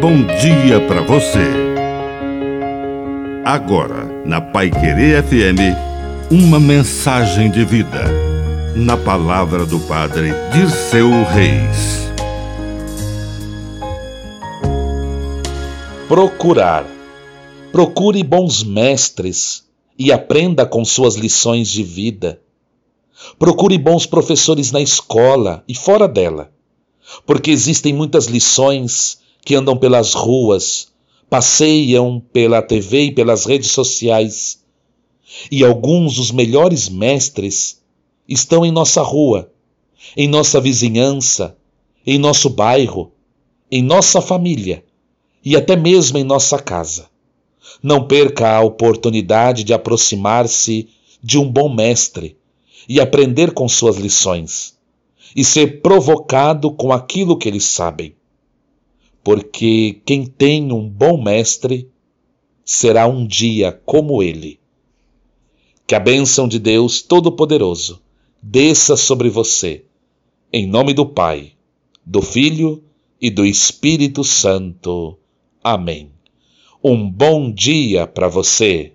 bom dia para você. Agora, na Pai Querer FM, uma mensagem de vida. Na palavra do Padre Dirceu Reis. Procurar. Procure bons mestres e aprenda com suas lições de vida. Procure bons professores na escola e fora dela, porque existem muitas lições que andam pelas ruas, passeiam pela TV e pelas redes sociais. E alguns dos melhores mestres estão em nossa rua, em nossa vizinhança, em nosso bairro, em nossa família e até mesmo em nossa casa. Não perca a oportunidade de aproximar-se de um bom mestre e aprender com suas lições e ser provocado com aquilo que eles sabem porque quem tem um bom mestre será um dia como ele. Que a bênção de Deus Todo-Poderoso desça sobre você, em nome do Pai, do Filho e do Espírito Santo. Amém. Um bom dia para você.